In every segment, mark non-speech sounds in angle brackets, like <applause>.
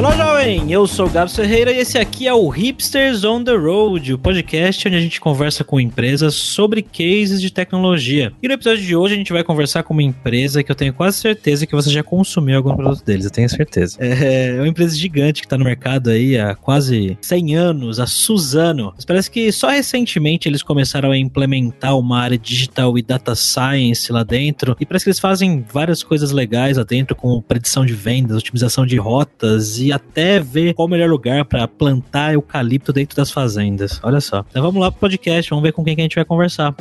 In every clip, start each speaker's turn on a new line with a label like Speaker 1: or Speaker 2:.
Speaker 1: Olá, jovem! Eu sou o Gabs Ferreira e esse aqui é o Hipsters on the Road, o podcast onde a gente conversa com empresas sobre cases de tecnologia. E no episódio de hoje a gente vai conversar com uma empresa que eu tenho quase certeza que você já consumiu algum produto deles, eu tenho certeza. É uma empresa gigante que está no mercado aí há quase 100 anos, a Suzano. Mas parece que só recentemente eles começaram a implementar uma área digital e data science lá dentro, e parece que eles fazem várias coisas legais lá dentro, como predição de vendas, otimização de rotas e até ver qual o melhor lugar para plantar eucalipto dentro das fazendas. Olha só. Então vamos lá pro podcast, vamos ver com quem que a gente vai conversar.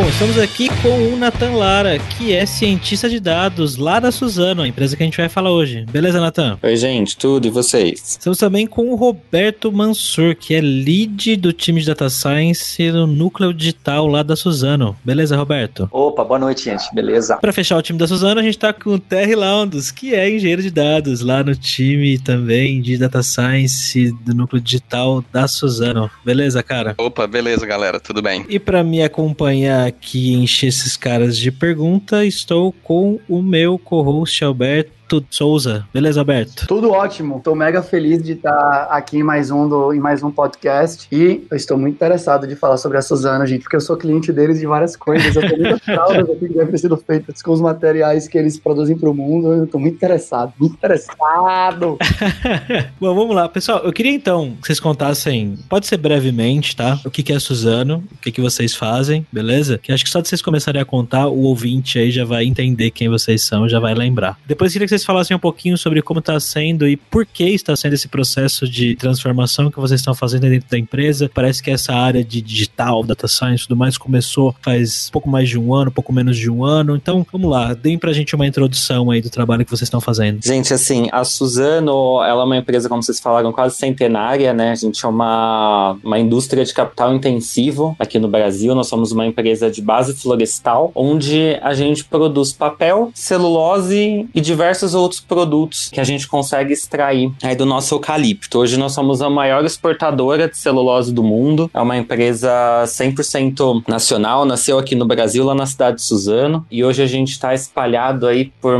Speaker 1: Bom, estamos aqui com o Nathan Lara, que é cientista de dados lá da Suzano, a empresa que a gente vai falar hoje. Beleza, Nathan?
Speaker 2: Oi, gente, tudo e vocês?
Speaker 1: Estamos também com o Roberto Mansur, que é lead do time de Data Science no núcleo digital lá da Suzano. Beleza, Roberto?
Speaker 3: Opa, boa noite, gente. Beleza?
Speaker 1: Para fechar o time da Suzano, a gente está com o Terry Laundos, que é engenheiro de dados lá no time também de Data Science do núcleo digital da Suzano. Beleza, cara?
Speaker 2: Opa, beleza, galera, tudo bem.
Speaker 1: E para me acompanhar aqui encher esses caras de pergunta, estou com o meu co-host Alberto Souza. Beleza, Alberto?
Speaker 4: Tudo ótimo. Estou mega feliz de estar aqui em mais um do, em mais um podcast e eu estou muito interessado de falar sobre a Suzana, gente, porque eu sou cliente deles de várias coisas. Eu tenho muitas fraldas aqui que devem ter sido feitas com os materiais que eles produzem para o mundo. Eu estou muito interessado, muito interessado. <laughs>
Speaker 1: Bom, vamos lá, pessoal. Eu queria então que vocês contassem, pode ser brevemente, tá? O que, que é a Suzano, o que, que vocês fazem, beleza? Que acho que só de vocês começarem a contar, o ouvinte aí já vai entender quem vocês são, já vai lembrar. Depois eu queria que vocês falassem um pouquinho sobre como está sendo e por que está sendo esse processo de transformação que vocês estão fazendo dentro da empresa. Parece que essa área de digital, data science e tudo mais começou faz pouco mais de um ano, pouco menos de um ano. Então, vamos lá, deem pra gente uma introdução aí do trabalho que vocês estão fazendo.
Speaker 2: Gente, assim, a Suzano, ela é uma empresa, como vocês falaram, quase centenária, né? A gente é uma, uma indústria de capital intensivo aqui no Brasil. Nós somos uma empresa de base florestal, onde a gente produz papel, celulose e diversos outros produtos que a gente consegue extrair aí do nosso eucalipto. Hoje nós somos a maior exportadora de celulose do mundo. É uma empresa 100% nacional, nasceu aqui no Brasil, lá na cidade de Suzano, e hoje a gente está espalhado aí por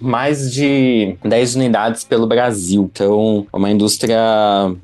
Speaker 2: mais de 10 unidades pelo Brasil. Então, é uma indústria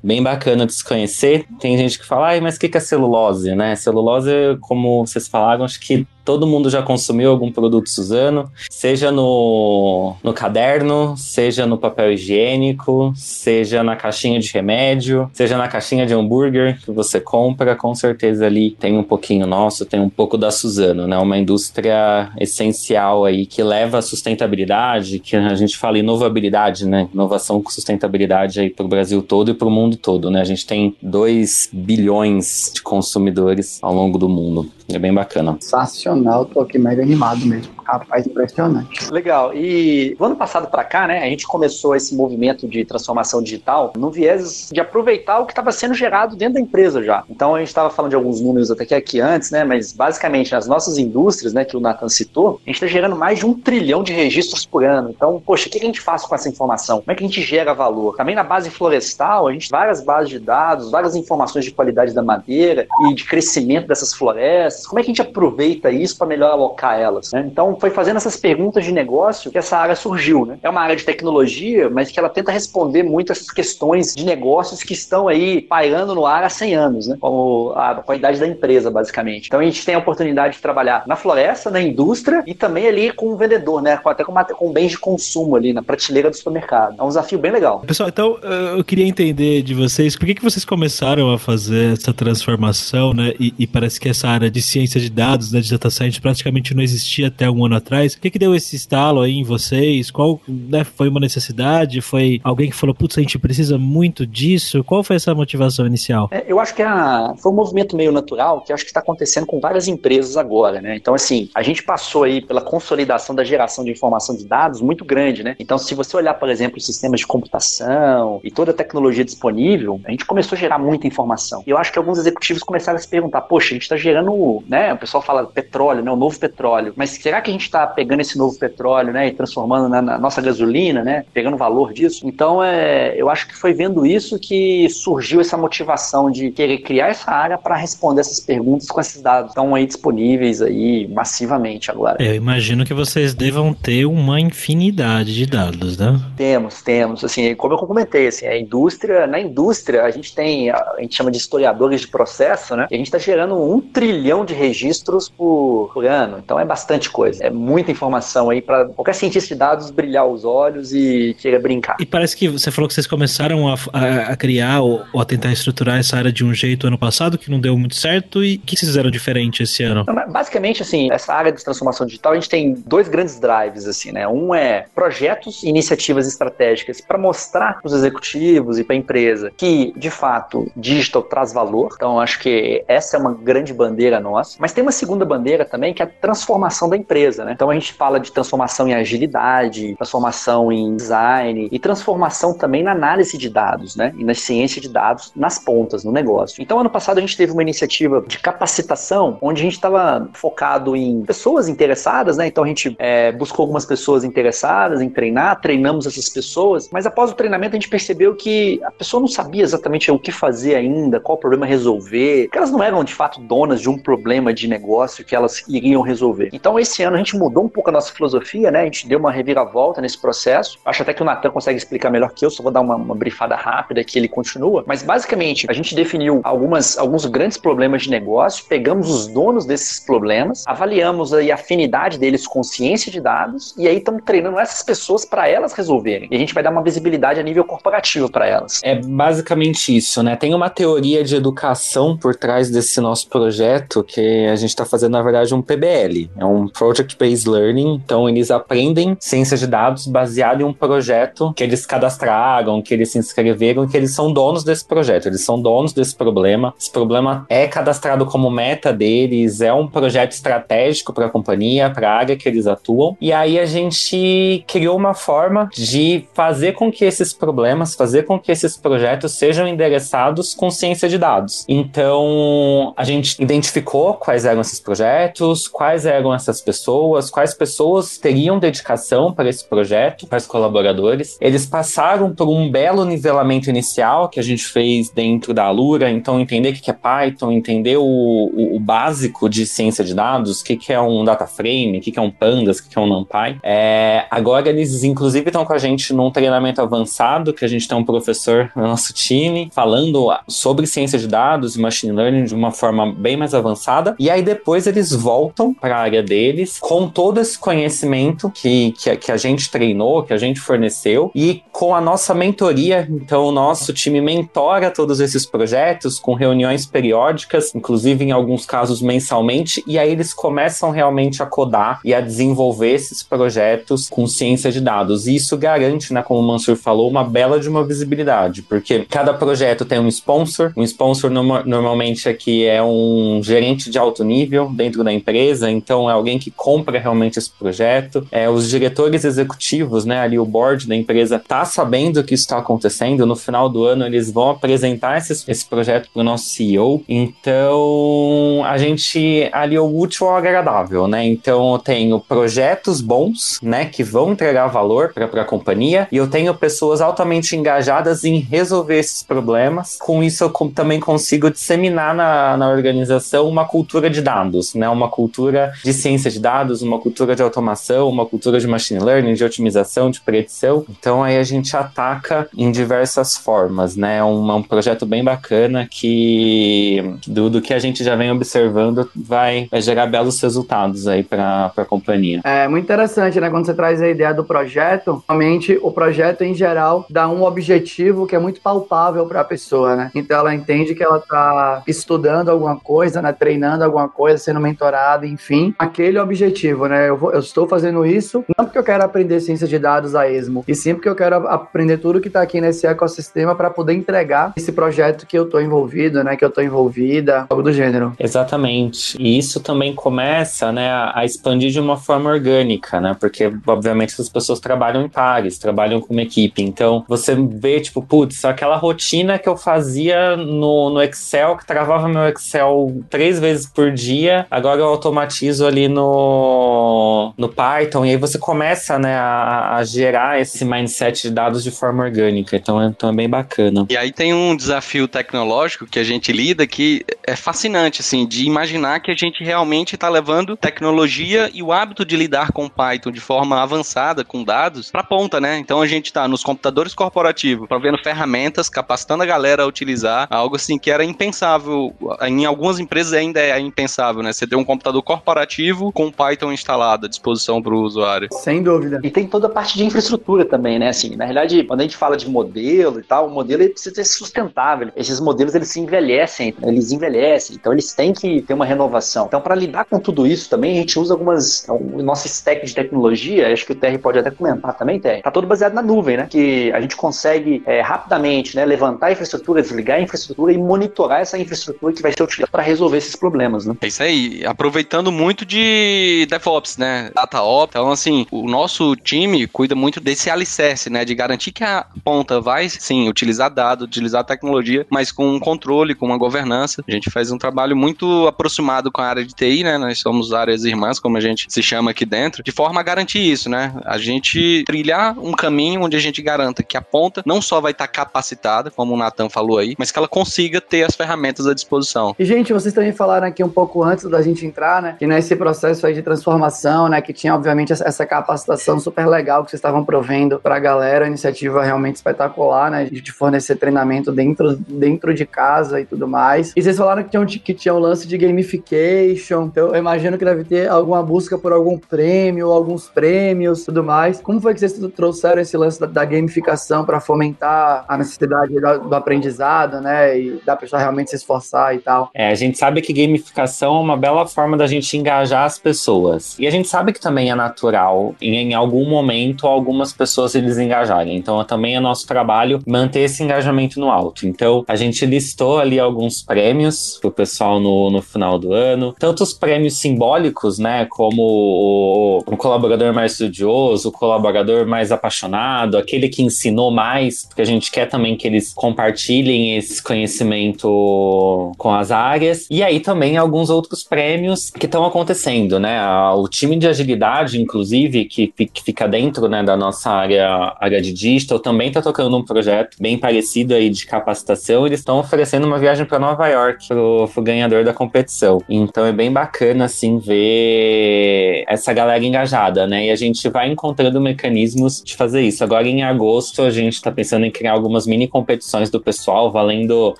Speaker 2: bem bacana de se conhecer. Tem gente que fala, mas o que é celulose, né? Celulose, como vocês falaram, acho que todo mundo já consumiu algum produto Suzano, seja no, no caderno, seja no papel higiênico, seja na caixinha de remédio, seja na caixinha de hambúrguer que você compra, com certeza ali tem um pouquinho nosso, tem um pouco da Suzano, né? Uma indústria essencial aí que leva a sustentabilidade, que a gente fala inovabilidade, né? Inovação com sustentabilidade aí para o Brasil todo e para o mundo todo, né? A gente tem 2 bilhões de consumidores ao longo do mundo. É bem bacana.
Speaker 4: Sensacional, tô aqui mega animado mesmo. Rapaz, impressionante.
Speaker 3: Legal. E do ano passado para cá, né, a gente começou esse movimento de transformação digital no viés de aproveitar o que estava sendo gerado dentro da empresa já. Então a gente estava falando de alguns números até que aqui antes, né, mas basicamente nas nossas indústrias, né, que o Nathan citou, a gente está gerando mais de um trilhão de registros por ano. Então, poxa, o que a gente faz com essa informação? Como é que a gente gera valor? Também na base florestal, a gente tem várias bases de dados, várias informações de qualidade da madeira e de crescimento dessas florestas. Como é que a gente aproveita isso para melhor alocar elas? Né? Então, foi fazendo essas perguntas de negócio que essa área surgiu. Né? É uma área de tecnologia, mas que ela tenta responder muito essas questões de negócios que estão aí pairando no ar há 100 anos, né? como a qualidade da empresa, basicamente. Então, a gente tem a oportunidade de trabalhar na floresta, na indústria e também ali com o vendedor, né? até com, com bens de consumo ali na prateleira do supermercado. É um desafio bem legal.
Speaker 1: Pessoal, então eu queria entender de vocês por que, que vocês começaram a fazer essa transformação, né? E, e parece que essa área de ciência de dados, né, de data science, praticamente não existia até um ano atrás. O que, que deu esse estalo aí em vocês? Qual né, foi uma necessidade? Foi alguém que falou, putz, a gente precisa muito disso? Qual foi essa motivação inicial?
Speaker 3: É, eu acho que a, foi um movimento meio natural que acho que está acontecendo com várias empresas agora, né? Então, assim, a gente passou aí pela consolidação da geração de informação de dados muito grande, né? Então, se você olhar, por exemplo, os sistemas de computação e toda a tecnologia disponível, a gente começou a gerar muita informação. E eu acho que alguns executivos começaram a se perguntar, poxa, a gente está gerando, né? O pessoal fala petróleo petróleo, né? O novo petróleo. Mas será que a gente está pegando esse novo petróleo, né? E transformando na, na, nossa gasolina, né? Pegando o valor disso? Então, é, eu acho que foi vendo isso que surgiu essa motivação de querer criar essa área para responder essas perguntas com esses dados estão aí disponíveis aí massivamente agora.
Speaker 1: Eu imagino que vocês devam ter uma infinidade de dados, né?
Speaker 3: Temos, temos. Assim, como eu comentei, assim, a indústria, na indústria a gente tem, a gente chama de historiadores de processo, né? E a gente está gerando um trilhão de registros por, por ano. Então é bastante coisa. É muita informação aí para qualquer cientista de dados brilhar os olhos e querer brincar.
Speaker 1: E parece que você falou que vocês começaram a, a, a criar ou, ou, a tentar estruturar essa área de um jeito ano passado que não deu muito certo. E o que vocês fizeram diferente esse ano?
Speaker 3: Basicamente, assim, essa área de transformação digital, a gente tem dois grandes drives, assim, né? Um é projetos e iniciativas estratégicas para mostrar para os executivos e para a empresa que, de fato, digital traz valor. Então, acho que essa é uma grande bandeira nossa. Mas tem uma segunda bandeira também, que é a transformação da empresa, né? Então, a gente fala de transformação em agilidade, transformação em design e transformação também na análise de dados, né? E na ciência de dados nas pontas, no negócio. Então, ano passado, a gente teve uma iniciativa de capacitação, onde a gente estava focado em pessoas interessadas, né? Então, a gente é, buscou algumas pessoas interessadas em treinar, treinamos essas pessoas, mas após o treinamento, a gente percebeu que a pessoa não sabia exatamente o que fazer ainda, qual problema resolver, que elas não eram de fato donas de um problema de negócio que elas iriam resolver. Então, esse ano a gente mudou um pouco a nossa filosofia, né? A gente deu uma reviravolta nesse processo. Acho até que o Natan consegue explicar melhor que eu, só vou dar uma, uma brifada rápida que ele continua. Mas basicamente, a gente definiu algumas, alguns grandes problemas de negócio, pegamos os donos desses problemas, avaliamos aí a afinidade deles com ciência de dados e aí estamos treinando essas pessoas para elas resolverem. E a gente vai dar uma visibilidade a nível corporativo para elas.
Speaker 2: É basicamente isso, né? Tem uma teoria de educação por trás desse nosso projeto que a gente está fazendo, na verdade, um PBL. É um Project Based Learning. Então, eles aprendem ciência de dados baseado em um projeto que eles cadastraram, que eles se inscreveram, que eles são donos desse projeto. Eles são donos desse problema. Esse problema é cadastrado como meta deles, é um projeto estratégico para a companhia, para a área que eles atuam. E aí a gente criou uma forma de fazer com que esses problemas, fazer com que esses projetos sejam endereçados com ciência de dados. Então, a gente identificou quais eram esses projetos, quais eram essas pessoas, quais pessoas teriam dedicação para esse projeto, para os colaboradores. Eles passaram por um belo nivelamento inicial que a gente fez dentro da Alura, então entender o que é Python, entender o, o, o básico de ciência de dados, o que, é um data frame, o que, que é um pandas, o que, que é um numpy. É, agora eles inclusive estão com a gente num treinamento avançado, que a gente tem um professor no nosso time falando sobre ciência de dados e machine learning de uma forma bem mais avançada. E aí depois eles voltam para a área deles com todo esse conhecimento que, que, que a gente treinou, que a gente forneceu e com a nossa mentoria. Então o nosso time mentora todos esses projetos com reuniões periódicas, inclusive em alguns casos mensalmente, e aí eles começam realmente a codar e a desenvolver esses projetos com ciência de dados. E isso garante, né, como o Mansur falou, uma bela de uma visibilidade, porque cada projeto tem um sponsor, um sponsor no normalmente aqui é um gerente de alto nível dentro da empresa, então é alguém que compra realmente esse projeto. É, os diretores executivos, né, ali o board da empresa tá sabendo que isso está acontecendo. No final do ano eles vão apresentar esse, esse projeto para o nosso CEO. Então a gente ali o útil ao agradável, né? Então eu tenho projetos bons, né, que vão entregar valor para a companhia e eu tenho pessoas altamente engajadas em resolver esses problemas. Com isso eu também consigo disseminar na, na organização uma cultura de dados, né? Uma cultura de ciência de dados, uma cultura de automação, uma cultura de machine learning, de otimização, de predição. Então aí a gente ataca em diversas formas, né? Um, um projeto bem bacana que do, do, que a gente já vem observando vai, vai gerar belos resultados aí para a companhia.
Speaker 4: É muito interessante, né? Quando você traz a ideia do projeto, realmente o projeto em geral dá um objetivo que é muito palpável para a pessoa, né? Então ela entende que ela está estudando alguma coisa, né? Treinando alguma coisa, sendo mentorada, enfim, aquele objetivo, né? Eu, vou, eu estou fazendo isso não porque eu quero aprender ciência de dados a esmo, e sim porque eu quero aprender tudo que está aqui nesse ecossistema para poder entregar esse projeto que eu estou envolvido, né? Que eu estou envolvida, algo do gênero.
Speaker 2: Exatamente. E isso também começa, né, a expandir de uma forma orgânica, né? Porque, obviamente, essas pessoas trabalham em pares, trabalham com uma equipe. Então, você vê, tipo, putz, aquela rotina que eu fazia no, no Excel, que travava meu Excel três vezes por dia, agora eu automatizo ali no, no Python, e aí você começa, né, a, a gerar esse mindset de dados de forma orgânica. Então é, então é bem bacana.
Speaker 5: E aí tem um desafio tecnológico que a gente lida que é fascinante, assim, de imaginar que a gente realmente está levando tecnologia e o hábito de lidar com Python de forma avançada, com dados, para ponta, né? Então a gente está nos computadores corporativos, provendo ferramentas, capacitando a galera a utilizar algo assim que era impensável. Em algumas empresas ainda é impensável, né? Você ter um computador corporativo com Python instalado à disposição para o usuário.
Speaker 4: Sem dúvida.
Speaker 3: E tem toda a parte de infraestrutura também, né? Assim, na realidade, quando a gente fala de modelo e tal, o modelo ele precisa ser sustentável. Esses modelos eles se envelhecem, eles envelhecem, então eles têm que ter uma renovação. Então, para lidar com tudo isso também, a gente usa algumas. O nosso stack de tecnologia, acho que o Terry pode até comentar também, Terry, tá todo baseado na nuvem, né? Que a gente consegue é, rapidamente né, levantar a infraestrutura, desligar a infraestrutura e monitorar essa infraestrutura que vai ser utilizada para resolver esses problemas, né?
Speaker 5: É isso aí. Aproveitando muito de DevOps, né? DataOps. Então, assim, o nosso time cuida muito desse alicerce, né? De garantir que a ponta vai, sim, utilizar dados, utilizar tecnologia, mas com um controle, com uma governança. A gente faz um trabalho muito aproximado com a área de TI, né? Nós somos áreas irmãs, como a gente se chama aqui dentro, de forma a garantir isso, né? A gente trilhar um caminho onde a gente garanta que a ponta não só vai estar capacitada, como o Nathan falou aí, mas que ela consiga ter as ferramentas à disposição.
Speaker 4: E, gente, vocês também falaram aqui um pouco antes da gente entrar, né? Que nesse processo aí de transformação, né? Que tinha, obviamente, essa capacitação super legal que vocês estavam provendo pra galera, iniciativa realmente espetacular, né? De fornecer treinamento dentro, dentro de casa e tudo mais. E vocês falaram que tinha, um, que tinha um lance de gamification. Então, eu imagino que deve ter alguma busca por algum prêmio, alguns prêmios tudo mais. Como foi que vocês trouxeram esse lance da, da gamificação para fomentar a necessidade do, do, aprendizado, né? E da pessoa realmente se esforçar e tal?
Speaker 2: É, a gente sabe que gamificação é uma bela forma da gente engajar as pessoas. E a gente sabe que também é natural em, em algum momento algumas pessoas se desengajarem. Então, também é nosso trabalho manter esse engajamento no alto. Então, a gente listou ali alguns prêmios pro pessoal no, no final do ano. Tanto os prêmios simbólicos, né? Como o, o colaborador mais estudioso, o colaborador mais apaixonado, aquele que ensinou mais, porque a gente quer também que eles compartilhem esse conhecimento com as áreas. E aí também alguns outros prêmios que estão acontecendo, né? O time de agilidade, inclusive, que, fica dentro né, da nossa área, área de digital, também está tocando um projeto bem parecido aí de capacitação. Eles estão oferecendo uma viagem para Nova York pro, pro ganhador da competição. Então é bem bacana, assim, ver essa galera engajada, né? E a gente vai encontrando mecanismos de fazer isso. Agora, em agosto, a gente está pensando em criar algumas mini competições do pessoal, valendo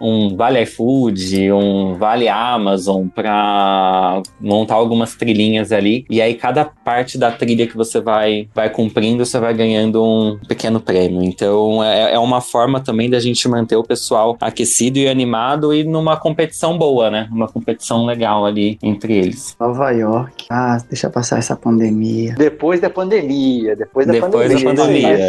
Speaker 2: um Vale iFood, um Vale Amazon, para montar algumas trilhinhas ali. E aí, cada parte da trilha que você vai, vai cumprindo, você vai ganhando um pequeno prêmio. Então, é, é uma forma também da gente manter o pessoal aquecido e animado e numa competição boa, né? Uma competição legal ali entre eles.
Speaker 4: Nova York. Ah, deixa passar essa pandemia.
Speaker 3: Depois da pandemia. Depois da
Speaker 2: depois
Speaker 3: pandemia.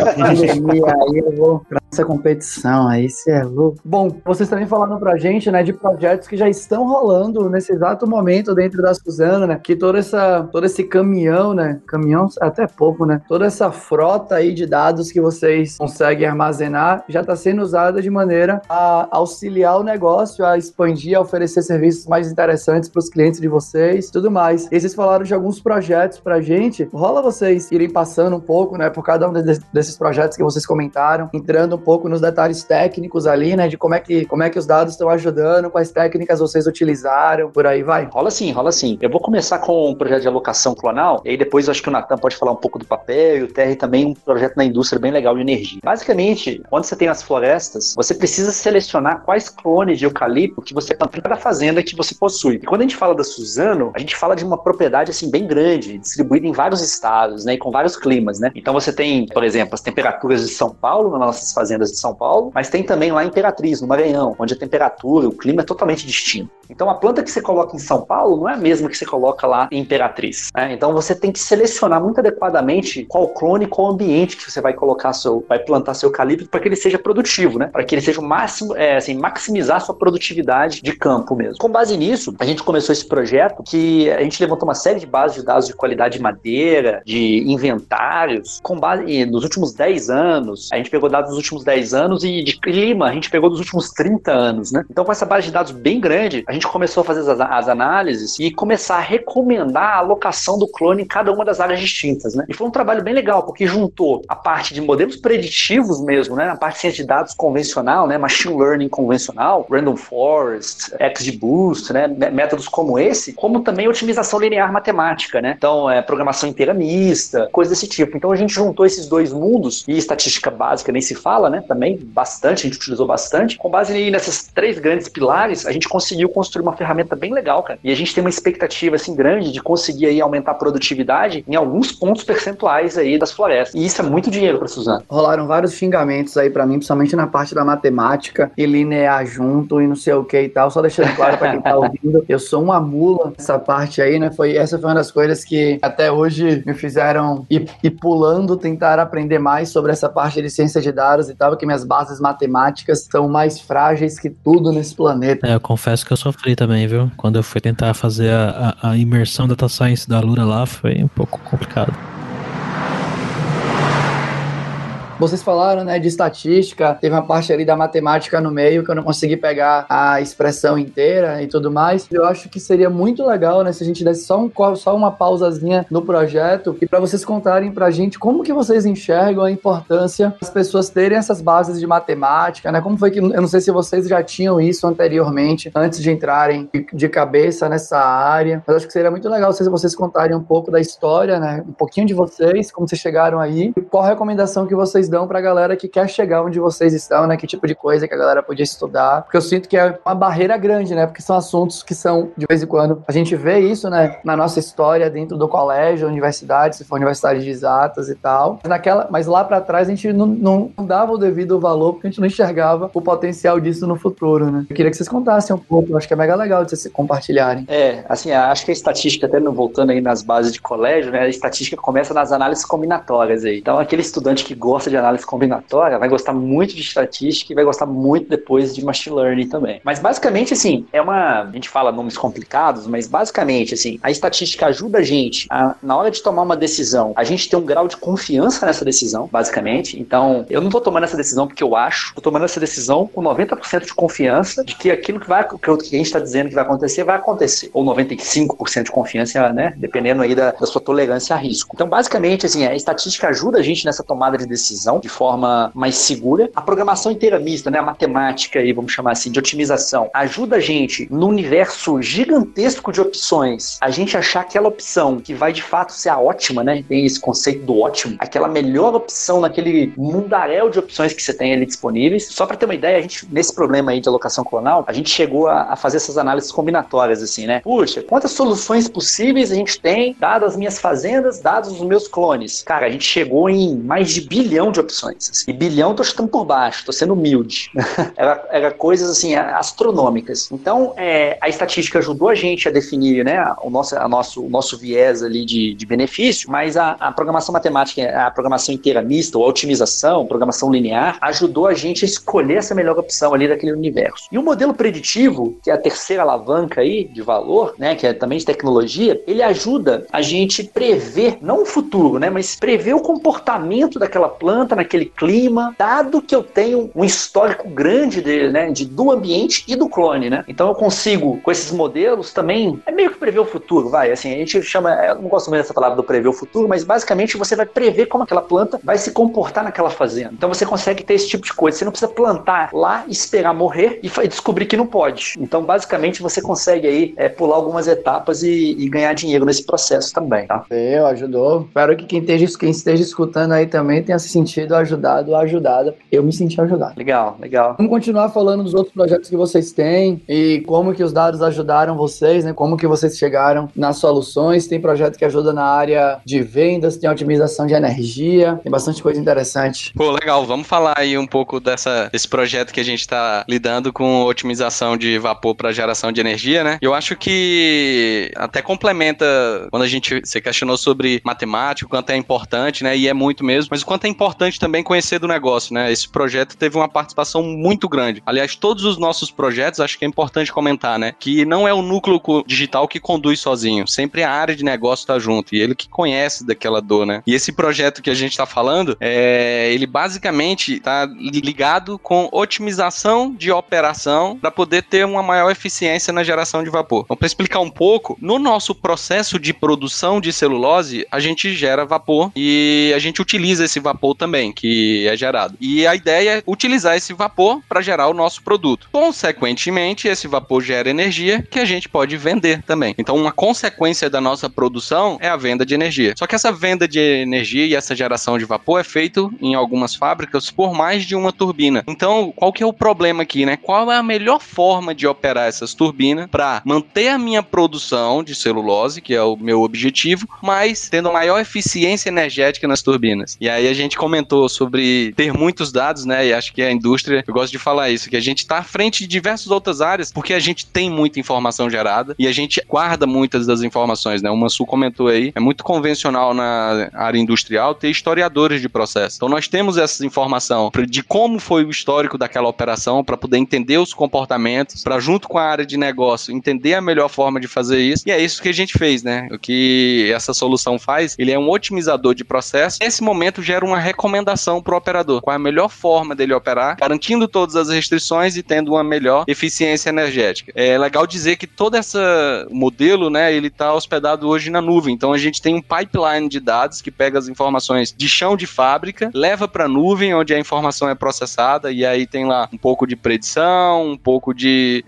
Speaker 2: Da pandemia.
Speaker 4: pandemia, aí eu vou pra essa competição, aí você é louco. Bom, vocês também falaram pra gente, né, de projetos que já estão rolando nesse exato momento dentro da Suzana, né, que toda essa, todo esse caminhão, né, caminhão até pouco, né, toda essa frota aí de dados que vocês conseguem armazenar já está sendo usada de maneira a auxiliar o negócio, a expandir, a oferecer serviços mais interessantes para os clientes de vocês, tudo mais. E vocês falaram de alguns projetos pra gente, rola vocês irem passando um pouco, né, por cada um desses projetos que vocês comentaram, entrando um pouco nos detalhes técnicos ali, né, de como é que, como é que os dados estão ajudando, quais técnicas vocês utilizaram, por aí vai.
Speaker 3: Rola sim, rola sim. Eu vou começar com um projeto de alocação clonal, e aí depois acho que o Natan pode falar um pouco do papel, e o Terry também um projeto na indústria bem legal de energia. Basicamente, quando você tem as florestas, você precisa selecionar quais clones de eucalipto que você planta para a fazenda que você possui. E quando a gente fala da Suzano, a gente fala de uma propriedade assim bem grande, distribuída em vários estados, né, e com vários climas, né? Então você tem, por exemplo, as temperaturas de São Paulo, nas nossas fazendas de São Paulo, mas tem também lá em Imperatriz, no Maranhão, onde a temperatura, o clima é totalmente distinto. Então a planta que você coloca em São Paulo não é a mesma que você coloca lá em Imperatriz. Né? Então você tem que selecionar muito adequadamente qual clone, qual ambiente que você vai colocar seu, vai plantar seu eucalipto para que ele seja produtivo, né? Para que ele seja o máximo, é, assim, maximizar sua produtividade de campo mesmo. Com base nisso, a gente começou esse projeto que a gente levantou uma série de bases de dados de qualidade de madeira, de inventários, com base nos últimos 10 anos. A gente pegou dados dos últimos 10 anos e de clima a gente pegou dos últimos 30 anos, né? Então com essa base de dados bem grande, a gente começou fazer as, as análises e começar a recomendar a alocação do clone em cada uma das áreas distintas, né? E foi um trabalho bem legal, porque juntou a parte de modelos preditivos mesmo, né? A parte de ciência de dados convencional, né? Machine learning convencional, random forest, XGBoost, né? Métodos como esse, como também otimização linear matemática, né? Então, é, programação inteira mista, coisas desse tipo. Então, a gente juntou esses dois mundos e estatística básica nem se fala, né? Também bastante, a gente utilizou bastante. Com base nessas três grandes pilares, a gente conseguiu construir uma ferramenta bem legal, cara. E a gente tem uma expectativa assim grande de conseguir aí aumentar a produtividade em alguns pontos percentuais aí das florestas. E isso é muito dinheiro para Suzano.
Speaker 4: Rolaram vários xingamentos aí para mim, principalmente na parte da matemática e linear junto e não sei o que e tal. Só deixando claro para quem tá ouvindo, eu sou uma mula essa parte aí, né? Foi essa foi uma das coisas que até hoje me fizeram ir, ir pulando, tentar aprender mais sobre essa parte de ciência de dados e tal, porque minhas bases matemáticas são mais frágeis que tudo nesse planeta.
Speaker 1: É, eu confesso que eu sofri também, viu? Quando eu fui tentar fazer a, a, a imersão data science da Lura lá, foi um pouco complicado.
Speaker 4: Vocês falaram, né, de estatística, teve uma parte ali da matemática no meio que eu não consegui pegar a expressão inteira e tudo mais. Eu acho que seria muito legal, né, se a gente desse só, um, só uma pausazinha no projeto e para vocês contarem pra gente como que vocês enxergam a importância das pessoas terem essas bases de matemática, né? Como foi que, eu não sei se vocês já tinham isso anteriormente, antes de entrarem de cabeça nessa área, mas acho que seria muito legal se vocês contarem um pouco da história, né, um pouquinho de vocês, como vocês chegaram aí, e qual a recomendação que vocês vocês dão pra galera que quer chegar onde vocês estão, né? Que tipo de coisa que a galera podia estudar. Porque eu sinto que é uma barreira grande, né? Porque são assuntos que são, de vez em quando, a gente vê isso, né? Na nossa história dentro do colégio, universidade, se for universidade de exatas e tal. Naquela, mas lá para trás a gente não, não, dava o devido valor porque a gente não enxergava o potencial disso no futuro, né? Eu queria que vocês contassem um pouco, eu acho que é mega legal de vocês compartilharem.
Speaker 3: É, assim, acho que a estatística, até voltando aí nas bases de colégio, né? A estatística começa nas análises combinatórias aí. Então, aquele estudante que gosta de de análise combinatória vai gostar muito de estatística e vai gostar muito depois de machine learning também. Mas basicamente, assim, é uma. A gente fala nomes complicados, mas basicamente, assim, a estatística ajuda a gente a, na hora de tomar uma decisão, a gente ter um grau de confiança nessa decisão, basicamente. Então, eu não tô tomando essa decisão porque eu acho, tô tomando essa decisão com 90% de confiança de que aquilo que, vai, que a gente está dizendo que vai acontecer, vai acontecer. Ou 95% de confiança, né? Dependendo aí da, da sua tolerância a risco. Então, basicamente, assim, a estatística ajuda a gente nessa tomada de decisão decisão de forma mais segura. A programação inteira mista, né, a matemática aí, vamos chamar assim, de otimização, ajuda a gente no universo gigantesco de opções, a gente achar aquela opção que vai de fato ser a ótima, né? Tem esse conceito do ótimo, aquela melhor opção naquele mundaréu de opções que você tem ali disponíveis. Só para ter uma ideia, a gente nesse problema aí de alocação clonal, a gente chegou a, a fazer essas análises combinatórias assim, né? Puxa, quantas soluções possíveis a gente tem dadas as minhas fazendas, dados os meus clones? Cara, a gente chegou em mais de bilhão de opções. Assim. E bilhão tô chutando por baixo, tô sendo humilde. <laughs> era, era coisas assim astronômicas. Então, é, a estatística ajudou a gente a definir né, o, nosso, a nosso, o nosso viés ali de, de benefício, mas a, a programação matemática, a programação inteira mista, ou a otimização, programação linear, ajudou a gente a escolher essa melhor opção ali daquele universo. E o modelo preditivo, que é a terceira alavanca aí de valor, né, que é também de tecnologia, ele ajuda a gente prever, não o futuro, né, mas prever o comportamento daquela planta planta, naquele clima, dado que eu tenho um histórico grande dele, né, de, do ambiente e do clone, né? Então eu consigo, com esses modelos, também, é meio que prever o futuro, vai, assim, a gente chama, eu não gosto muito dessa palavra do prever o futuro, mas basicamente você vai prever como aquela planta vai se comportar naquela fazenda. Então você consegue ter esse tipo de coisa, você não precisa plantar lá, esperar morrer e descobrir que não pode. Então basicamente você consegue aí é, pular algumas etapas e, e, ganhar dinheiro nesse processo também, tá?
Speaker 4: Eu, ajudou. Espero que quem esteja, quem esteja escutando aí também tenha se sentido sentido ajudado ou ajudada. Eu me senti ajudado.
Speaker 3: Legal, legal.
Speaker 4: Vamos continuar falando dos outros projetos que vocês têm e como que os dados ajudaram vocês, né? Como que vocês chegaram nas soluções. Tem projeto que ajuda na área de vendas, tem otimização de energia, tem bastante coisa interessante.
Speaker 5: Pô, legal. Vamos falar aí um pouco dessa, desse projeto que a gente está lidando com otimização de vapor para geração de energia, né? Eu acho que até complementa quando a gente se questionou sobre matemática, o quanto é importante, né? E é muito mesmo, mas o quanto é importante importante também conhecer do negócio, né? Esse projeto teve uma participação muito grande. Aliás, todos os nossos projetos, acho que é importante comentar, né? Que não é o núcleo digital que conduz sozinho. Sempre a área de negócio está junto e ele que conhece daquela dor, né? E esse projeto que a gente está falando, é, ele basicamente está ligado com otimização de operação para poder ter uma maior eficiência na geração de vapor. Então, para explicar um pouco, no nosso processo de produção de celulose, a gente gera vapor e a gente utiliza esse vapor também, que é gerado. E a ideia é utilizar esse vapor para gerar o nosso produto. Consequentemente, esse vapor gera energia que a gente pode vender também. Então, uma consequência da nossa produção é a venda de energia. Só que essa venda de energia e essa geração de vapor é feito em algumas fábricas por mais de uma turbina. Então, qual que é o problema aqui, né? Qual é a melhor forma de operar essas turbinas para manter a minha produção de celulose, que é o meu objetivo, mas tendo maior eficiência energética nas turbinas. E aí a gente comentou sobre ter muitos dados, né? E acho que a indústria, eu gosto de falar isso, que a gente está à frente de diversas outras áreas, porque a gente tem muita informação gerada e a gente guarda muitas das informações, né? O Mansu comentou aí, é muito convencional na área industrial ter historiadores de processo. Então nós temos essa informação de como foi o histórico daquela operação para poder entender os comportamentos, para junto com a área de negócio entender a melhor forma de fazer isso. E é isso que a gente fez, né? O que essa solução faz, ele é um otimizador de processo. Nesse momento gera uma recomendação para o operador, qual é a melhor forma dele operar, garantindo todas as restrições e tendo uma melhor eficiência energética. É legal dizer que todo esse modelo, né, ele está hospedado hoje na nuvem. Então a gente tem um pipeline de dados que pega as informações de chão de fábrica, leva para a nuvem onde a informação é processada e aí tem lá um pouco de predição, um pouco de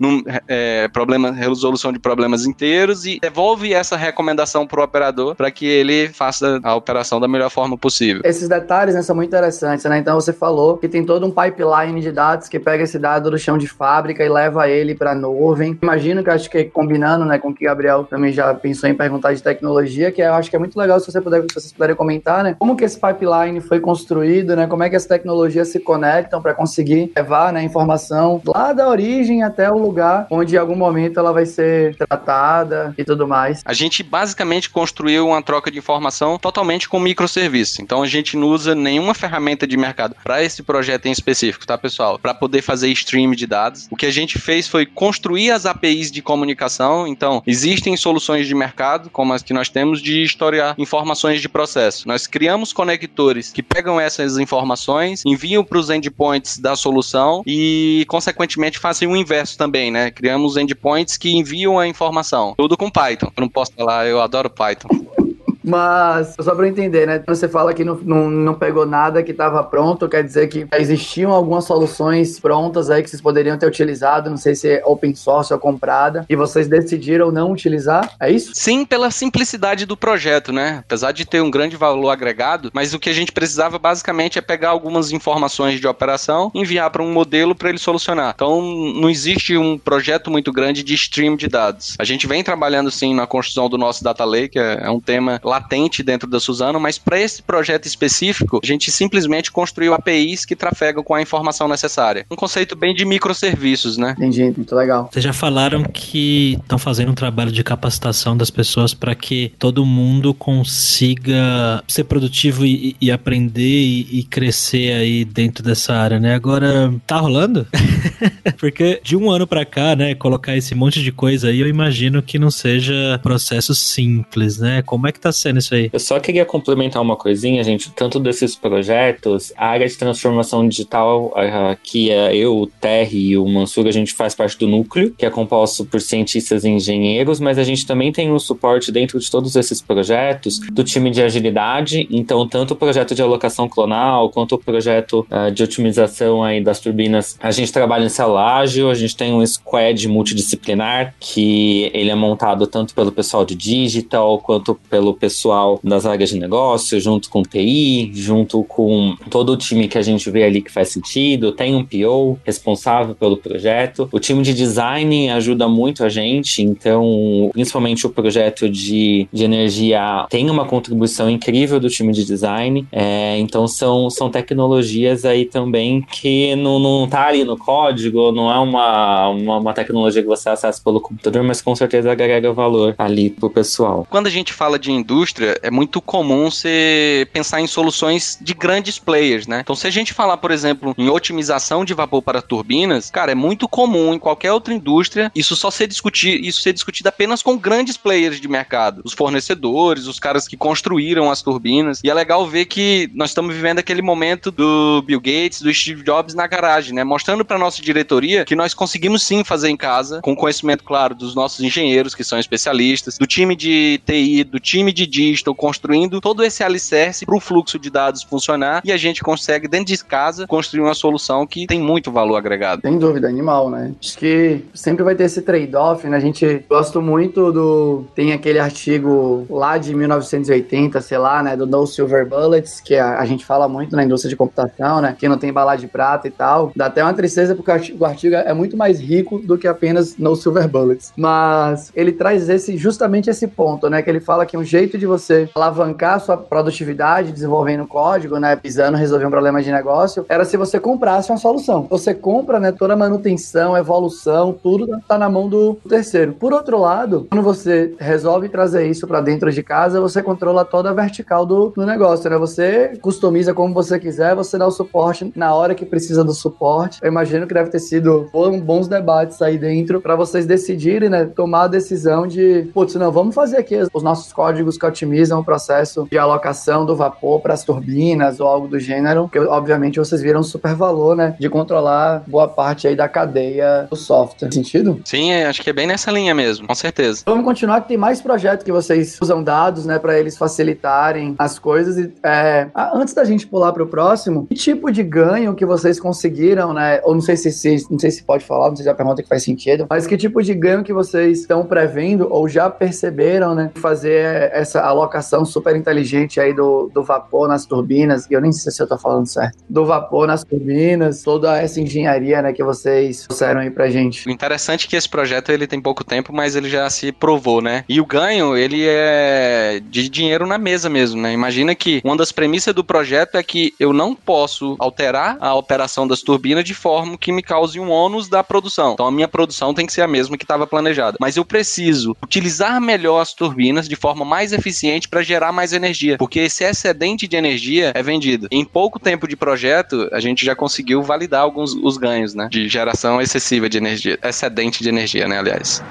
Speaker 5: é, problema, resolução de problemas inteiros e devolve essa recomendação para o operador para que ele faça a operação da melhor forma possível.
Speaker 4: Esses detalhes né, muito interessantes, né? Então você falou que tem todo um pipeline de dados que pega esse dado do chão de fábrica e leva ele para nuvem. Imagino que acho que combinando, né, com o que o Gabriel também já pensou em perguntar de tecnologia, que eu acho que é muito legal se você puder, se vocês puderem comentar, né? Como que esse pipeline foi construído, né? Como é que as tecnologias se conectam para conseguir levar, né, informação lá da origem até o lugar onde em algum momento ela vai ser tratada e tudo mais.
Speaker 5: A gente basicamente construiu uma troca de informação totalmente com microserviços. Então a gente não usa nenhuma ferramenta de mercado para esse projeto em específico, tá, pessoal? Para poder fazer stream de dados. O que a gente fez foi construir as APIs de comunicação. Então, existem soluções de mercado, como as que nós temos, de historiar informações de processo. Nós criamos conectores que pegam essas informações, enviam para os endpoints da solução e, consequentemente, fazem o inverso também, né? Criamos endpoints que enviam a informação. Tudo com Python. Eu não posso falar, eu adoro Python.
Speaker 4: Mas, só pra eu entender, né? Você fala que não, não, não pegou nada que estava pronto, quer dizer que existiam algumas soluções prontas aí que vocês poderiam ter utilizado, não sei se é open source ou comprada, e vocês decidiram não utilizar, é isso?
Speaker 5: Sim, pela simplicidade do projeto, né? Apesar de ter um grande valor agregado, mas o que a gente precisava basicamente é pegar algumas informações de operação, enviar para um modelo para ele solucionar. Então, não existe um projeto muito grande de stream de dados. A gente vem trabalhando sim na construção do nosso data lake, é, é um tema lá latente dentro da Suzano, mas para esse projeto específico, a gente simplesmente construiu APIs que trafegam com a informação necessária. Um conceito bem de microserviços, né?
Speaker 4: Entendi, muito legal.
Speaker 1: Vocês já falaram que estão fazendo um trabalho de capacitação das pessoas para que todo mundo consiga ser produtivo e, e aprender e, e, crescer aí dentro dessa área, né? Agora, tá rolando? <laughs> Porque de um ano para cá, né, colocar esse monte de coisa aí, eu imagino que não seja processo simples, né? Como é que tá sendo isso aí?
Speaker 2: Eu só queria complementar uma coisinha, gente. Tanto desses projetos, a área de transformação digital, que é eu, o Terry e o Mansur, a gente faz parte do núcleo, que é composto por cientistas e engenheiros, mas a gente também tem um suporte dentro de todos esses projetos do time de agilidade. Então, tanto o projeto de alocação clonal quanto o projeto uh, de otimização aí das turbinas, a gente trabalha em célula ágil, a gente tem um squad multidisciplinar que ele é montado tanto pelo pessoal de digital quanto pelo pessoal das áreas de negócio, junto com TI, junto com todo o time que a gente vê ali que faz sentido. Tem um PO responsável pelo projeto. O time de design ajuda muito a gente, então, principalmente o projeto de, de energia tem uma contribuição incrível do time de design. É, então, são, são tecnologias aí também que não, não tá ali no código, não é uma, uma, uma tecnologia que você acessa pelo computador, mas com certeza agrega valor ali pro pessoal.
Speaker 5: Quando a gente fala de indústria, é muito comum você pensar em soluções de grandes players, né? Então, se a gente falar, por exemplo, em otimização de vapor para turbinas, cara, é muito comum em qualquer outra indústria isso só ser discutido, isso ser discutido apenas com grandes players de mercado, os fornecedores, os caras que construíram as turbinas. E é legal ver que nós estamos vivendo aquele momento do Bill Gates, do Steve Jobs na garagem, né? Mostrando para nossa diretoria que nós conseguimos sim fazer em casa, com conhecimento claro dos nossos engenheiros que são especialistas, do time de TI, do time de digital, construindo todo esse alicerce para o fluxo de dados funcionar e a gente consegue dentro de casa construir uma solução que tem muito valor agregado.
Speaker 4: Sem dúvida, animal, né? Acho que sempre vai ter esse trade-off, né? A gente gosta muito do. Tem aquele artigo lá de 1980, sei lá, né? Do No Silver Bullets, que a, gente fala muito na indústria de computação, né? Que não tem bala de prata e tal. Dá até uma tristeza porque o artigo é muito mais rico do que apenas No Silver Bullets. Mas ele traz esse justamente esse ponto, né? Que ele fala que um jeito de você alavancar sua produtividade desenvolvendo código, né? Pisando, resolver um problema de negócio, era se você comprasse uma solução. Você compra, né? Toda a manutenção, evolução, tudo tá na mão do terceiro. Por outro lado, quando você resolve trazer isso para dentro de casa, você controla toda a vertical do, do negócio, né? Você customiza como você quiser, você dá o suporte na hora que precisa do suporte. Eu imagino que deve ter sido bons debates aí dentro para vocês decidirem, né? Tomar a decisão de, putz, não, vamos fazer aqui os nossos códigos que otimizam o processo de alocação do vapor para as turbinas ou algo do gênero, que obviamente vocês viram super valor, né? De controlar boa parte aí da cadeia do software. Sentido?
Speaker 5: Sim, é, acho que é bem nessa linha mesmo, com certeza.
Speaker 4: Vamos continuar que tem mais projetos que vocês usam dados, né, para eles facilitarem as coisas. E, é, antes da gente pular para o próximo, que tipo de ganho que vocês conseguiram, né? Ou não sei se, se não sei se pode falar, não sei se é a pergunta que faz sentido, mas que tipo de ganho que vocês estão prevendo ou já perceberam, né? Fazer essa alocação super inteligente aí do, do vapor nas turbinas. Eu nem sei se eu tô falando certo. Do vapor nas turbinas, toda essa engenharia, né, que vocês trouxeram aí pra gente.
Speaker 5: O interessante é que esse projeto ele tem pouco tempo, mas ele já se provou, né? E o ganho, ele é de dinheiro na mesa mesmo, né? Imagina que uma das premissas do projeto é que eu não posso alterar a operação das turbinas de forma que me cause um ônus da produção. Então a minha produção tem que ser a mesma que estava planejada. Mas eu preciso utilizar melhor as turbinas de forma mais eficiente para gerar mais energia, porque esse excedente de energia é vendido. Em pouco tempo de projeto, a gente já conseguiu validar alguns os ganhos, né? De geração excessiva de energia, excedente de energia, né, aliás.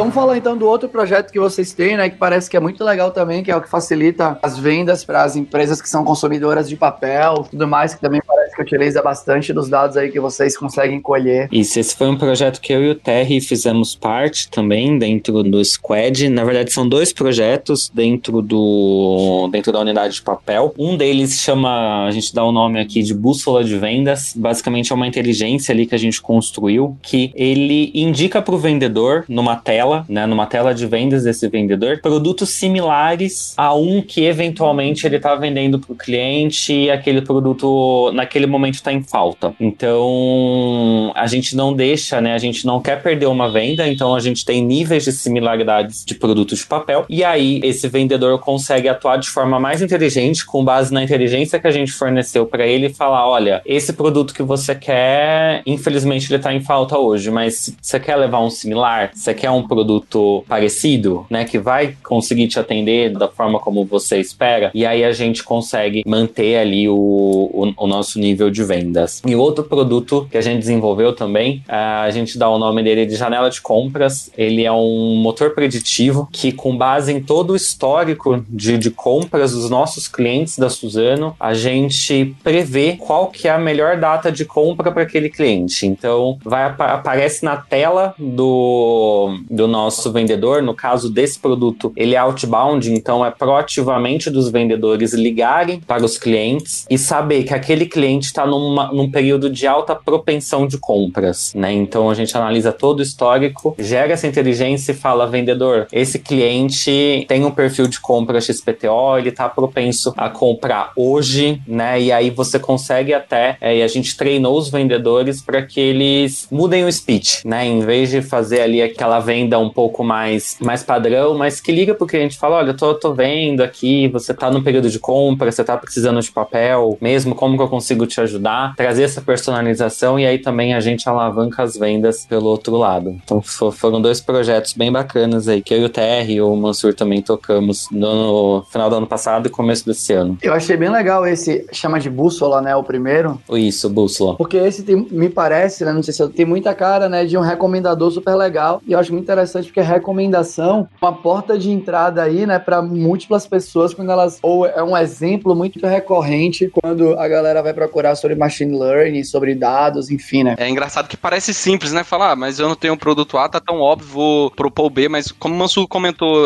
Speaker 4: Vamos falar então do outro projeto que vocês têm, né? Que parece que é muito legal também, que é o que facilita as vendas para as empresas que são consumidoras de papel, tudo mais, que também parece utiliza bastante dos dados aí que vocês conseguem colher.
Speaker 2: Isso, esse foi um projeto que eu e o Terry fizemos parte também dentro do Squad. Na verdade, são dois projetos dentro do dentro da unidade de papel. Um deles chama, a gente dá o um nome aqui de bússola de vendas. Basicamente é uma inteligência ali que a gente construiu que ele indica para o vendedor numa tela, né, numa tela de vendas desse vendedor, produtos similares a um que eventualmente ele está vendendo para o cliente aquele produto naquele momento está em falta. Então, a gente não deixa, né? A gente não quer perder uma venda, então a gente tem níveis de similaridades de produtos de papel. E aí, esse vendedor consegue atuar de forma mais inteligente, com base na inteligência que a gente forneceu para ele, e falar: olha, esse produto que você quer, infelizmente ele está em falta hoje, mas você quer levar um similar? Você quer um produto parecido, né? Que vai conseguir te atender da forma como você espera? E aí a gente consegue manter ali o, o, o nosso nível de vendas. E outro produto que a gente desenvolveu também, a gente dá o nome dele de janela de compras. Ele é um motor preditivo que, com base em todo o histórico de, de compras dos nossos clientes da Suzano, a gente prevê qual que é a melhor data de compra para aquele cliente. Então, vai aparece na tela do, do nosso vendedor. No caso desse produto, ele é outbound, então é proativamente dos vendedores ligarem para os clientes e saber que aquele cliente está num período de alta propensão de compras, né? Então a gente analisa todo o histórico, gera essa inteligência e fala, vendedor, esse cliente tem um perfil de compra XPTO, ele está propenso a comprar hoje, né? E aí você consegue até, é, e a gente treinou os vendedores para que eles mudem o speech, né? Em vez de fazer ali aquela venda um pouco mais, mais padrão, mas que liga pro cliente e fala, olha, eu tô, tô vendo aqui, você tá no período de compra, você tá precisando de papel mesmo, como que eu consigo te ajudar, trazer essa personalização e aí também a gente alavanca as vendas pelo outro lado. Então foram dois projetos bem bacanas aí, que eu e o TR e o Mansur também tocamos no final do ano passado e começo desse ano.
Speaker 4: Eu achei bem legal esse, chama de bússola, né, o primeiro.
Speaker 2: Isso, bússola.
Speaker 4: Porque esse tem, me parece, né, não sei se eu, tem muita cara, né, de um recomendador super legal e eu acho muito interessante porque a recomendação uma porta de entrada aí, né, para múltiplas pessoas quando elas, ou é um exemplo muito recorrente quando a galera vai procurar sobre machine learning, sobre dados, enfim, né.
Speaker 5: É engraçado que parece simples, né, falar, ah, mas eu não tenho um produto A, tá tão óbvio, vou propor o B, mas como o Mansu comentou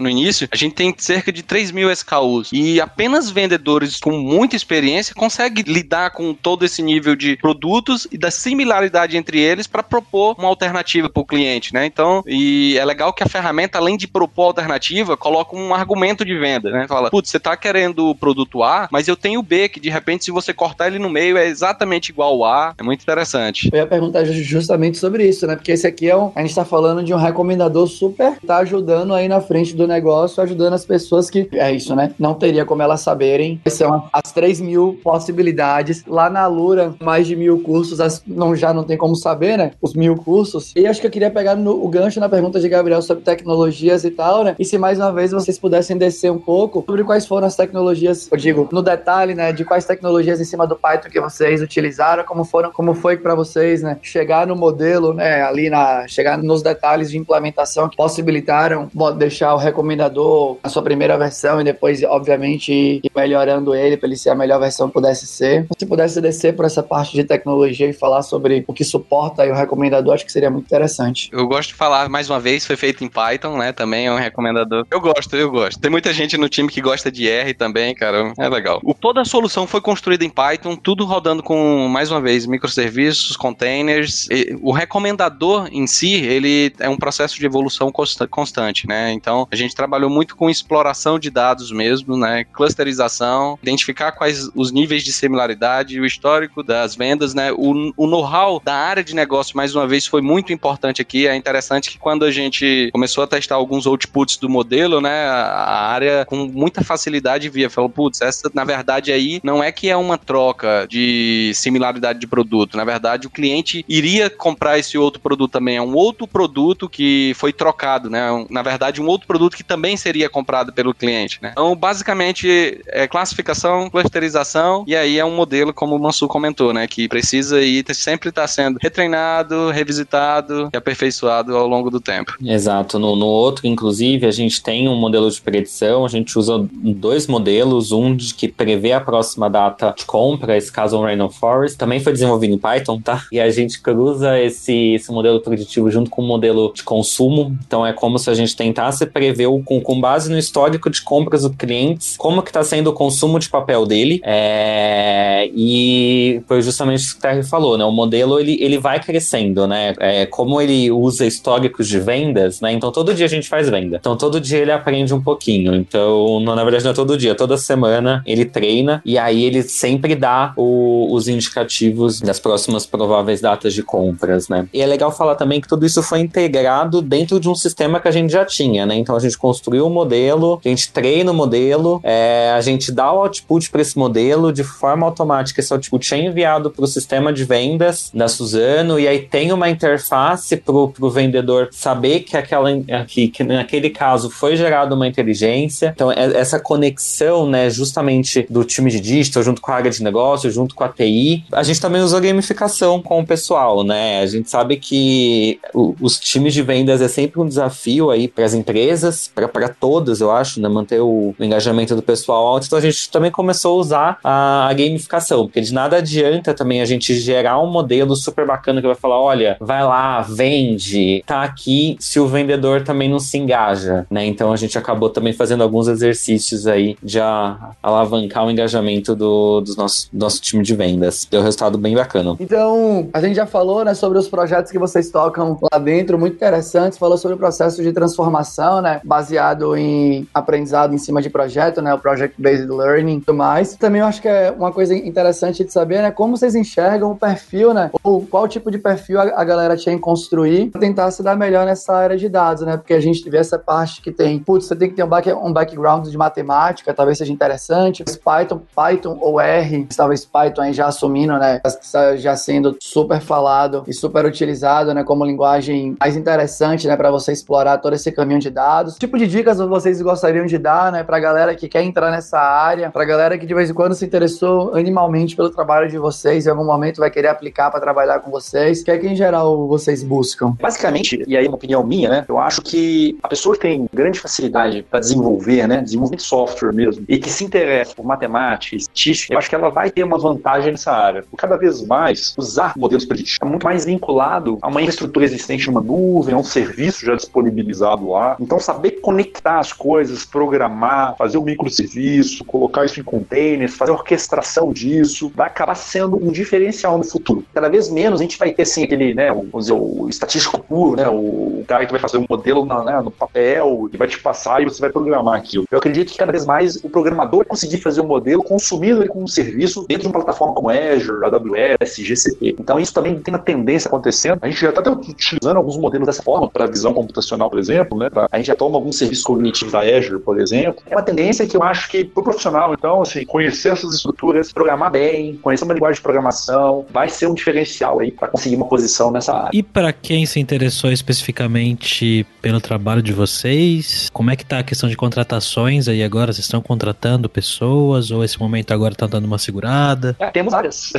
Speaker 5: no início, a gente tem cerca de 3 mil SKUs e apenas vendedores com muita experiência conseguem lidar com todo esse nível de produtos e da similaridade entre eles para propor uma alternativa para o cliente, né? Então, e é legal que a ferramenta, além de propor alternativa, coloca um argumento de venda, né? Fala, putz, você tá querendo o produto A, mas eu tenho o B, que de repente, se você cortar ele no meio, é exatamente igual ao A. É muito interessante.
Speaker 4: Eu ia perguntar justamente sobre isso, né? Porque esse aqui é um. A gente tá falando de um recomendador super, tá ajudando aí na frente do negócio, ajudando as pessoas que. É isso, né? Não teria como elas saberem. São as 3 mil possibilidades. Lá na Lura, mais de mil cursos, as, não, já não tem como saber, né? Os mil cursos. E acho que eu queria pegar no, o gancho na pergunta de Gabriel sobre tecnologias e tal, né? E se mais uma vez vocês pudessem descer um pouco sobre quais foram as tecnologias, eu digo, no detalhe, né? De quais tecnologias em cima do Python que vocês utilizaram, como foram, como foi para vocês, né? Chegar no modelo, né? Ali na. Chegar nos detalhes de implementação que possibilitaram deixar o recomendador a sua primeira versão e depois, obviamente, ir melhorando ele para ele ser a melhor versão que pudesse ser. Se pudesse descer por essa parte de tecnologia e falar sobre o que suporta o recomendador, acho que seria muito interessante.
Speaker 5: Eu gosto de falar mais uma vez, foi feito em Python, né? Também é um recomendador. Eu gosto, eu gosto. Tem muita gente no time que gosta de R também, cara. É legal. O, toda a solução foi construída em Python, tudo rodando com, mais uma vez, microserviços, containers. O recomendador em si, ele é um processo de evolução constante, né? Então, a gente trabalhou muito com exploração de dados mesmo, né? Clusterização, identificar quais os níveis de similaridade, o histórico das vendas, né? O, o know-how da área de negócio, mais uma vez, foi muito importante aqui. É interessante que quando a gente começou a testar alguns outputs do modelo, né? A área com muita facilidade via, falou, putz, essa na verdade aí não é que é uma troca de similaridade de produto. Na verdade, o cliente iria comprar esse outro produto também. É um outro produto que foi trocado, né? Na verdade, um outro produto que também seria comprado pelo cliente, né? Então, basicamente, é classificação, clusterização, e aí é um modelo, como o Mansu comentou, né? Que precisa ir sempre estar tá sendo retreinado, revisitado e aperfeiçoado ao longo do tempo.
Speaker 2: Exato. No, no outro, inclusive, a gente tem um modelo de predição, a gente usa dois modelos, um de que prevê a próxima data de compra, esse caso um Random Forest, também foi desenvolvido em Python, tá? E a gente cruza esse, esse modelo preditivo junto com o modelo de consumo, então é como se a gente tentasse prever o, com, com base no histórico de compras do clientes, como que está sendo o consumo de papel dele, é, e foi justamente isso que o Terry falou, né? O modelo, ele, ele vai crescendo, né? É, como ele usa históricos de vendas, né? Então todo dia a gente faz venda. Então todo dia ele aprende um pouquinho. Então, não, na verdade, não é todo dia, toda semana ele treina e aí ele sempre dá o, os indicativos das próximas prováveis datas de compras, né? E é legal falar também que tudo isso foi integrado dentro de um sistema que a gente já tinha, né? Então a gente construiu o um modelo, a gente treina o modelo, é, a gente dá o output para esse modelo de forma automática. Esse output é enviado para o sistema de vendas da Suzano e aí tem uma interface para o vendedor saber que aquela que, que naquele caso foi gerada uma inteligência. Então é, essa conexão, né, justamente do time de digital junto com a área de negócio, junto com a TI. A gente também usou gamificação com o pessoal, né? A gente sabe que o, os times de vendas é sempre um desafio aí para as empresas, para todas, eu acho, né? Manter o, o, engajamento do pessoal alto. Então a gente também começou a usar a, a, gamificação, porque de nada adianta também a gente gerar um modelo super bacana que vai falar: olha, vai lá, vende, tá aqui, se o vendedor também não se engaja, né? Então a gente acabou também fazendo alguns exercícios aí de alavancar o engajamento do, do nosso, do nosso time de vendas. Deu um resultado bem bacana.
Speaker 4: Então, a gente já falou, né, sobre os projetos que vocês tocam lá dentro, muito interessantes. Falou sobre o processo de transformação, né, baseado em aprendizado em cima de projeto, né, o Project Based Learning e tudo mais. Também eu acho que é uma coisa interessante de saber, né, como vocês enxergam o perfil, né, ou qual tipo de perfil a, galera tinha em construir para tentar se dar melhor nessa área de dados, né, porque a gente vê essa parte que tem, putz, você tem que ter um, back, um background de matemática, talvez seja interessante. Python, Python ou R, está talvez Python aí já assumindo, né, já sendo super falado e super utilizado, né, como linguagem mais interessante, né, para você explorar todo esse caminho de dados. Que tipo de dicas vocês gostariam de dar, né, para galera que quer entrar nessa área, para galera que de vez em quando se interessou animalmente pelo trabalho de vocês, em algum momento vai querer aplicar para trabalhar com vocês? O que é que em geral vocês buscam?
Speaker 3: Basicamente, e aí uma opinião minha, né, eu acho que a pessoa que tem grande facilidade para desenvolver, né, desenvolvimento de software mesmo, e que se interessa por matemática, estatística, eu acho que ela vai ter uma vantagem nessa área. Cada vez mais, usar modelos preditivos é muito mais vinculado a uma infraestrutura existente numa nuvem, a um serviço já disponibilizado lá. Então, saber conectar as coisas, programar, fazer um microserviço, colocar isso em containers, fazer orquestração disso, vai acabar sendo um diferencial no futuro. Cada vez menos a gente vai ter, assim, aquele, né, o, dizer, o estatístico puro, né, o cara que vai fazer um modelo na, né, no papel e vai te passar e você vai programar aquilo. Eu acredito que cada vez mais o programador conseguir fazer o um modelo consumindo ele como um serviço dentro de uma plataforma como Azure, AWS, GCP. Então isso também tem uma tendência acontecendo. A gente já está utilizando alguns modelos dessa forma para visão computacional, por exemplo, né? Pra, a gente já toma alguns serviços cognitivos da Azure, por exemplo. É uma tendência que eu acho que para o profissional, então, assim, conhecer essas estruturas, programar bem, conhecer uma linguagem de programação, vai ser um diferencial aí para conseguir uma posição nessa área.
Speaker 1: E para quem se interessou especificamente pelo trabalho de vocês, como é que tá a questão de contratações aí agora? Vocês estão contratando pessoas ou esse momento agora tá dando uma segurada?
Speaker 3: É, temos várias.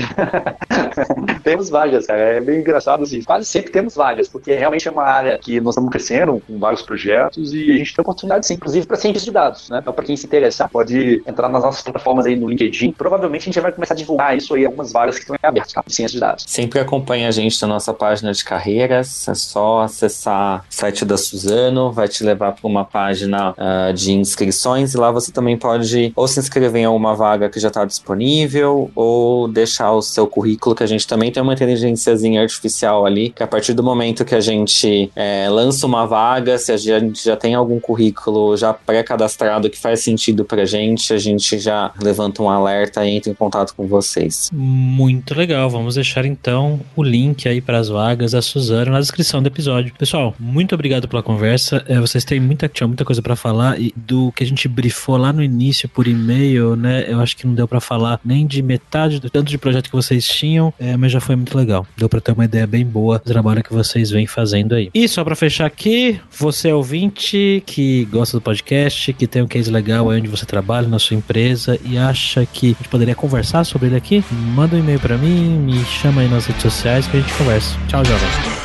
Speaker 3: <laughs> temos várias, cara. É bem engraçado assim. Quase sempre temos várias, porque realmente é uma área que nós estamos crescendo com vários projetos e a gente tem oportunidade, sim, inclusive para cientistas de dados, né? Então, para quem se interessar, pode entrar nas nossas plataformas aí no LinkedIn. Provavelmente a gente vai começar a divulgar isso aí, algumas vagas que estão abertas, tá? De ciência de dados.
Speaker 2: Sempre acompanha a gente na nossa página de carreiras. É só acessar o site da Suzano, vai te levar para uma página uh, de inscrições e lá você também pode ou se inscrever em alguma vaga que já está disponível ou deixar o seu currículo, que a gente também tem uma inteligênciazinha artificial ali, que a partir do momento que a gente é, lança uma vaga, se a gente já tem algum currículo já pré-cadastrado que faz sentido pra gente, a gente já levanta um alerta e entra em contato com vocês.
Speaker 1: Muito legal. Vamos deixar então o link aí para as vagas da Suzano na descrição do episódio. Pessoal, muito obrigado pela conversa. É, vocês têm muita, tinha muita coisa para falar e do que a gente brifou lá no início por e-mail, né? Eu acho que não deu para falar nem de metade do tanto de projeto que vocês tinham, é, mas já foi muito legal. Deu para ter uma ideia bem boa do trabalho que vocês vêm fazendo aí. E só para fechar aqui, você é ouvinte que gosta do podcast, que tem um case legal aí onde você trabalha na sua empresa e acha que a gente poderia conversar sobre ele aqui, manda um e-mail para mim, me chama aí nas redes sociais que a gente conversa. Tchau, jovens.